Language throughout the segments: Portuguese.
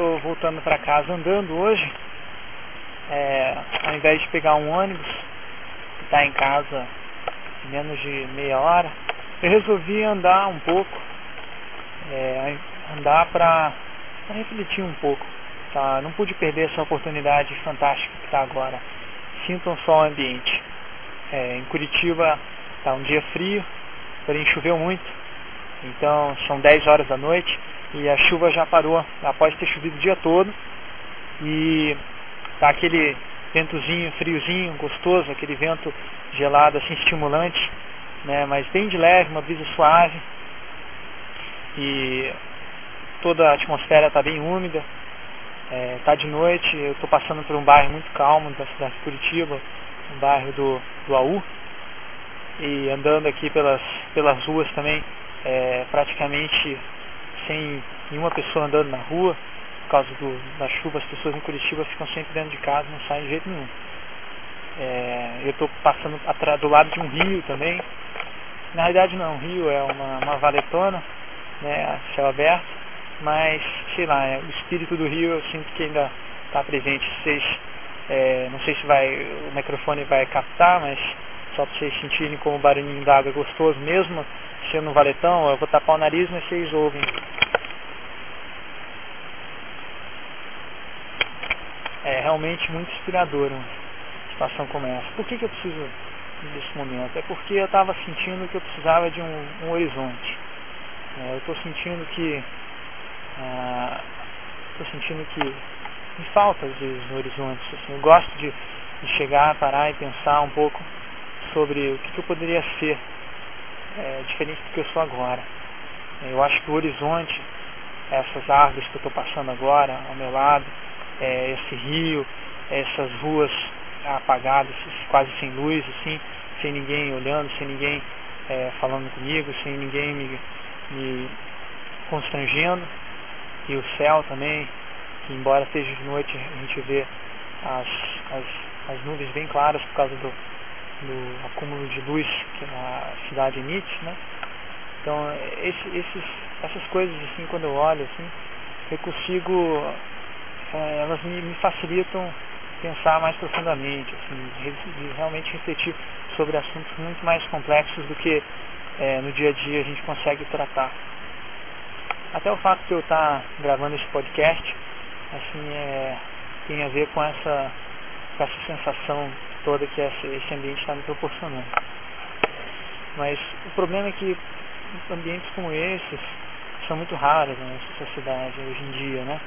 estou voltando para casa andando hoje. É, ao invés de pegar um ônibus, que está em casa menos de meia hora, eu resolvi andar um pouco, é, andar para refletir um pouco. Tá? Não pude perder essa oportunidade fantástica que está agora. Sintam só o ambiente. É, em Curitiba está um dia frio, porém choveu muito. Então são 10 horas da noite e a chuva já parou após ter chovido o dia todo. E tá aquele ventozinho, friozinho, gostoso, aquele vento gelado assim estimulante, né, mas bem de leve, uma brisa suave. E toda a atmosfera está bem úmida. É, tá de noite, eu estou passando por um bairro muito calmo da cidade de Curitiba, um bairro do, do AU, e andando aqui pelas, pelas ruas também, é, praticamente sem nenhuma pessoa andando na rua, por causa do, da chuva, as pessoas em Curitiba ficam sempre dentro de casa, não saem de jeito nenhum. É, eu estou passando do lado de um rio também. Na realidade não, um rio é uma, uma valetona, né, céu aberto, mas sei lá, é, o espírito do rio eu sinto que ainda está presente. Vocês, é, não sei se vai, o microfone vai captar, mas só para vocês sentirem como o barulhinho d'água é gostoso mesmo, sendo um valetão, eu vou tapar o nariz, mas vocês ouvem. É realmente muito inspirador uma situação como essa. Por que, que eu preciso desse momento? É porque eu estava sentindo que eu precisava de um, um horizonte. É, eu estou sentindo que estou ah, sentindo que me falta às vezes horizonte. Assim, eu gosto de, de chegar, parar e pensar um pouco sobre o que, que eu poderia ser é, diferente do que eu sou agora. Eu acho que o horizonte, essas árvores que eu estou passando agora ao meu lado, é, esse rio, essas ruas apagadas, quase sem luz, assim, sem ninguém olhando, sem ninguém é, falando comigo, sem ninguém me, me constrangendo, e o céu também, que embora esteja de noite a gente vê as, as, as nuvens bem claras por causa do, do acúmulo de luz que a cidade emite, né? Então, esse, esses, essas coisas, assim, quando eu olho, assim, eu consigo, elas me, me, facilitam pensar mais profundamente, assim, de realmente refletir sobre assuntos muito mais complexos do que é, no dia a dia a gente consegue tratar. Até o fato de eu estar gravando esse podcast, assim, é, tem a ver com essa, com essa sensação toda que esse ambiente está me proporcionando. Mas o problema é que ambientes como esses são muito raros na nossa sociedade hoje em dia, né?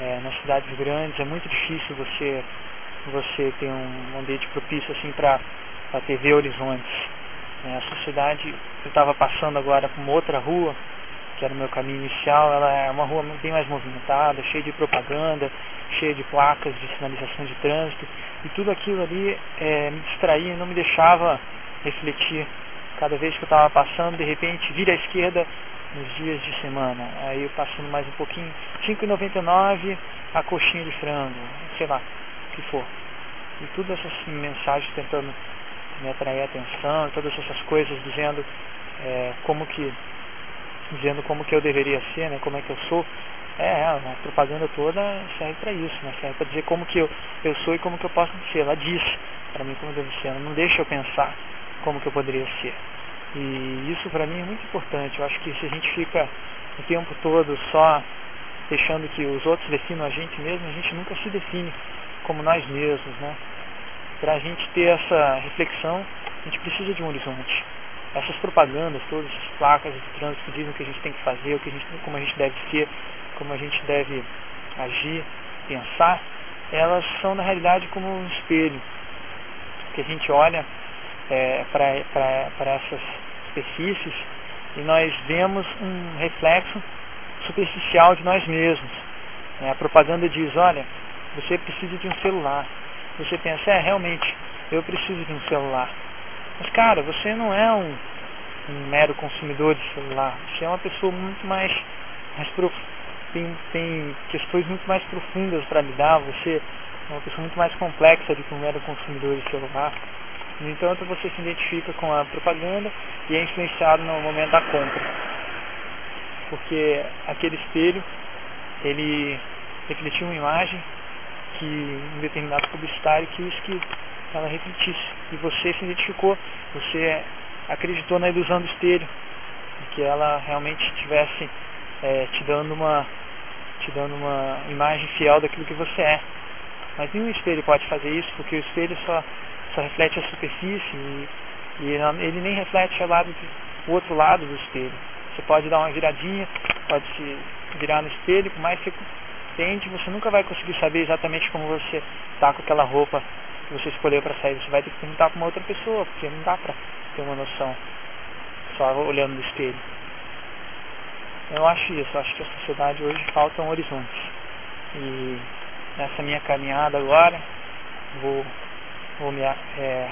É, nas cidades grandes é muito difícil você você ter um ambiente propício assim para ter ver horizontes. É, a sociedade, eu estava passando agora por uma outra rua, que era o meu caminho inicial, ela é uma rua bem mais movimentada, cheia de propaganda, cheia de placas de sinalização de trânsito, e tudo aquilo ali é, me distraía, não me deixava refletir. Cada vez que eu estava passando, de repente, vira à esquerda nos dias de semana. Aí passando mais um pouquinho, R$ 5,99 a coxinha de frango, sei lá, o que for. E todas essas mensagens tentando me atrair a atenção, todas essas coisas dizendo é, como que dizendo como que eu deveria ser, né, como é que eu sou. É, a propaganda toda serve para isso, né? serve para dizer como que eu, eu sou e como que eu posso ser. Ela diz para mim como eu devo ser, ela não deixa eu pensar como que eu poderia ser. E isso para mim é muito importante. Eu acho que se a gente fica o tempo todo só deixando que os outros definam a gente mesmo, a gente nunca se define como nós mesmos, né? Para a gente ter essa reflexão, a gente precisa de um horizonte. Essas propagandas, todas essas placas de trânsito que dizem o que a gente tem que fazer, o que a gente, como a gente deve ser, como a gente deve agir, pensar, elas são na realidade como um espelho que a gente olha é, para essas superfícies e nós vemos um reflexo superficial de nós mesmos. É, a propaganda diz, olha, você precisa de um celular. Você pensa, é, realmente, eu preciso de um celular. Mas cara, você não é um, um mero consumidor de celular. Você é uma pessoa muito mais, mais profunda tem, tem questões muito mais profundas para lidar, você é uma pessoa muito mais complexa do que um mero consumidor de celular. No entanto, você se identifica com a propaganda e é influenciado no momento da compra. Porque aquele espelho, ele refletir uma imagem que um determinado publicitário quis que ela refletisse. E você se identificou, você acreditou na ilusão do espelho, que ela realmente estivesse é, te dando uma te dando uma imagem fiel daquilo que você é. Mas nenhum espelho pode fazer isso, porque o espelho só, só reflete a superfície e, e ele nem reflete o, lado o outro lado do espelho. Você pode dar uma viradinha, pode se virar no espelho, por mais que você tente, você nunca vai conseguir saber exatamente como você está com aquela roupa que você escolheu para sair. Você vai ter que perguntar para uma outra pessoa, porque não dá para ter uma noção só olhando no espelho. Eu acho isso, eu acho que a sociedade hoje falta um horizonte. E nessa minha caminhada agora, vou, vou me, é,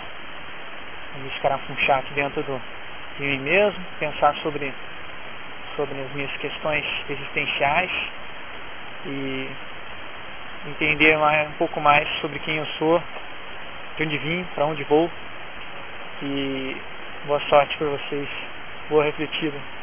me escarafunchar aqui dentro do, de mim mesmo, pensar sobre, sobre as minhas questões existenciais e entender mais, um pouco mais sobre quem eu sou, de onde vim, para onde vou. E boa sorte para vocês, boa refletida.